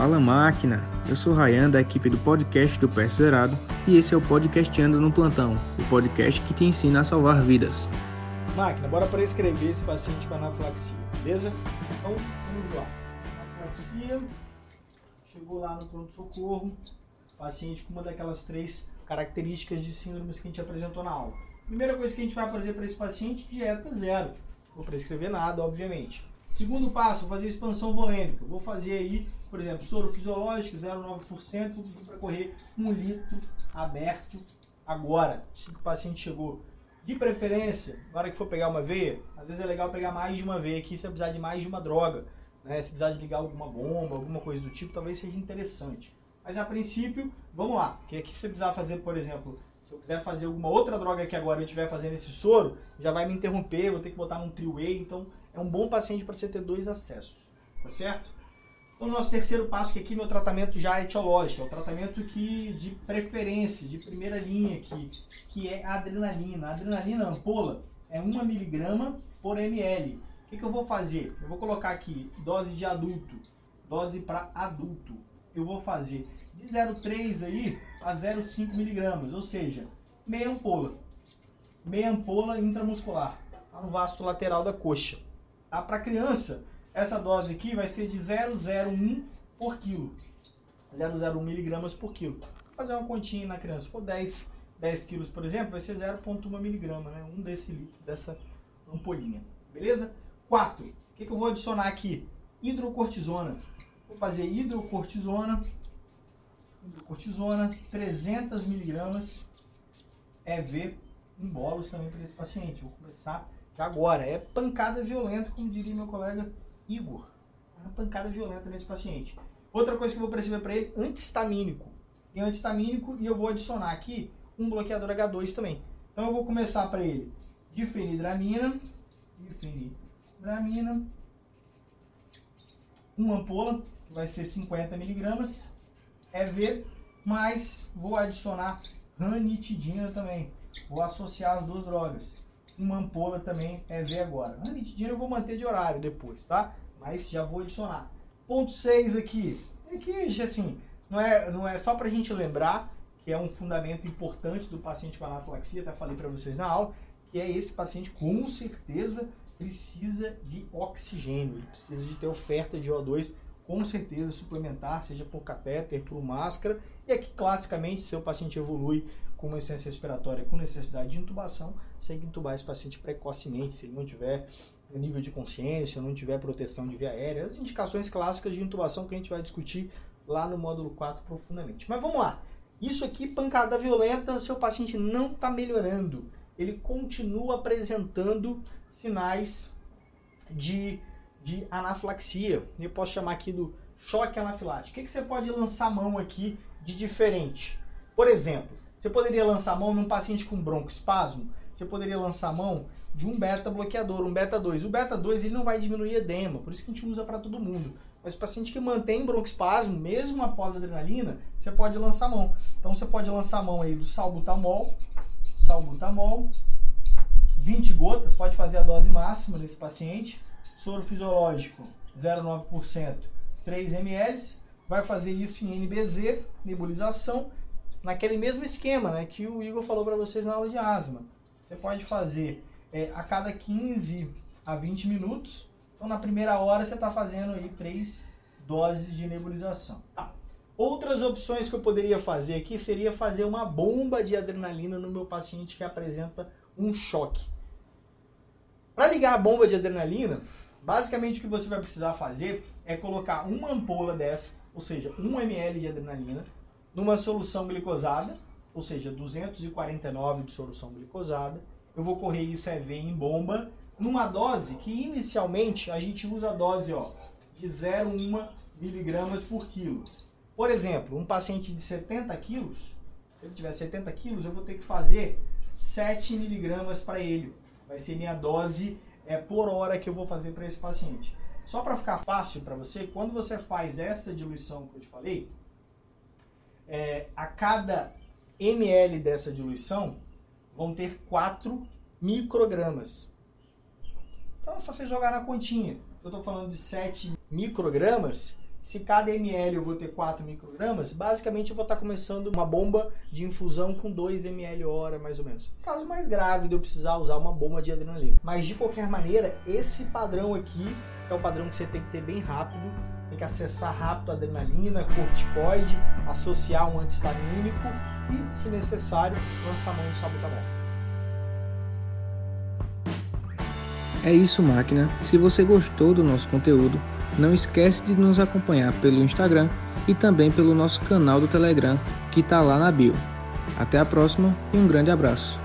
Fala máquina, eu sou Rayan da equipe do podcast do Pé Zerado e esse é o Podcastando no Plantão, o podcast que te ensina a salvar vidas. Máquina, bora prescrever esse paciente com anafilaxia, beleza? Então, vamos lá. Anafilaxia, chegou lá no pronto-socorro, paciente com uma daquelas três características de síndromes que a gente apresentou na aula. Primeira coisa que a gente vai fazer para esse paciente, dieta zero. Vou prescrever nada, obviamente. Segundo passo, fazer expansão volêmica. Vou fazer aí, por exemplo, soro fisiológico, 0,9%, para correr um litro aberto agora, que o paciente chegou. De preferência, na hora que for pegar uma veia, às vezes é legal pegar mais de uma veia aqui, se precisar de mais de uma droga. Né? Se precisar de ligar alguma bomba, alguma coisa do tipo, talvez seja interessante. Mas a princípio, vamos lá. Que aqui se você precisar fazer, por exemplo, se eu quiser fazer alguma outra droga que agora eu estiver fazendo esse soro, já vai me interromper, vou ter que botar num trio-way, então é um bom paciente para você ter dois acessos, tá certo? Então, o nosso terceiro passo, que aqui meu tratamento já é etiológico, é o tratamento que, de preferência, de primeira linha aqui, que é a adrenalina. A adrenalina ampola é 1 miligrama por ml. O que, que eu vou fazer? Eu vou colocar aqui dose de adulto, dose para adulto. Eu vou fazer de 0,3 aí a 0,5 miligramas, ou seja, meia ampola. Meia ampola intramuscular, tá no vasto lateral da coxa. Tá? Para criança, essa dose aqui vai ser de 0,01 por quilo. 0,01 miligramas por quilo. Fazer uma continha na criança. Se for 10, 10 quilos, por exemplo, vai ser 0,1 miligrama, né? 1 decilitro dessa ampolinha. Beleza? 4. O que, que eu vou adicionar aqui? Hidrocortisona. Vou fazer hidrocortisona. Hidrocortisona, 300 miligramas. EV em bolos também para esse paciente. Vou começar agora. É pancada violenta, como diria meu colega Igor. É uma pancada violenta nesse paciente. Outra coisa que eu vou prescrever para ele, antihistamínico. Tem antihistamínico e eu vou adicionar aqui um bloqueador H2 também. Então eu vou começar para ele difenidramina, difenidramina, uma ampola, que vai ser 50 miligramas, EV, mas vou adicionar ranitidina também. Vou associar as duas drogas uma ampola também é ver agora. A nitidina eu vou manter de horário depois, tá? Mas já vou adicionar. Ponto 6 aqui. Aqui, assim, não é, não é só para a gente lembrar que é um fundamento importante do paciente com anafilaxia, até falei para vocês na aula, que é esse paciente com certeza precisa de oxigênio, ele precisa de ter oferta de O2 com certeza suplementar, seja por catéter, por máscara. E aqui, classicamente, se o paciente evolui com uma insuficiência respiratória com necessidade de intubação, você tem que intubar esse paciente precocemente, se ele não tiver nível de consciência, não tiver proteção de via aérea, as indicações clássicas de intubação que a gente vai discutir lá no módulo 4 profundamente. Mas vamos lá. Isso aqui, pancada violenta, seu paciente não está melhorando. Ele continua apresentando sinais de de anafilaxia. Eu posso chamar aqui do choque anafilático. O que, que você pode lançar mão aqui de diferente? Por exemplo, você poderia lançar mão num paciente com broncoespasmo, você poderia lançar mão de um beta bloqueador, um beta 2. O beta 2 ele não vai diminuir edema, por isso que a gente usa para todo mundo. Mas o paciente que mantém broncoespasmo, mesmo após adrenalina, você pode lançar mão. Então você pode lançar mão aí do salbutamol, salbutamol, 20 gotas, pode fazer a dose máxima nesse paciente soro fisiológico 0,9%, 3 ml, vai fazer isso em NBZ, nebulização, naquele mesmo esquema né, que o Igor falou para vocês na aula de asma. Você pode fazer é, a cada 15 a 20 minutos. Então, na primeira hora, você está fazendo aí 3 doses de nebulização. Tá. Outras opções que eu poderia fazer aqui seria fazer uma bomba de adrenalina no meu paciente que apresenta um choque. Para ligar a bomba de adrenalina, Basicamente o que você vai precisar fazer é colocar uma ampola dessa, ou seja, 1 ml de adrenalina, numa solução glicosada, ou seja, 249 de solução glicosada. Eu vou correr isso EV em bomba, numa dose que inicialmente a gente usa a dose ó, de 0,1 miligramas por quilo. Por exemplo, um paciente de 70 quilos, se ele tiver 70 quilos, eu vou ter que fazer 7 miligramas para ele. Vai ser minha dose é, por hora que eu vou fazer para esse paciente. Só para ficar fácil para você, quando você faz essa diluição que eu te falei, é, a cada ml dessa diluição vão ter 4 microgramas. Então é só você jogar na continha. Eu estou falando de 7 microgramas, Se cada ml eu vou ter 4 microgramas, basicamente eu vou estar começando uma bomba de infusão com 2 ml hora, mais ou menos. Caso mais grave de eu precisar usar uma bomba de adrenalina. Mas de qualquer maneira, esse padrão aqui é o padrão que você tem que ter bem rápido, tem que acessar rápido a adrenalina, corticoide, associar um antihistamínico e, se necessário, lançar mão de salbutamol. É isso, máquina. Se você gostou do nosso conteúdo, não esquece de nos acompanhar pelo Instagram e também pelo nosso canal do Telegram, que está lá na bio. Até a próxima e um grande abraço.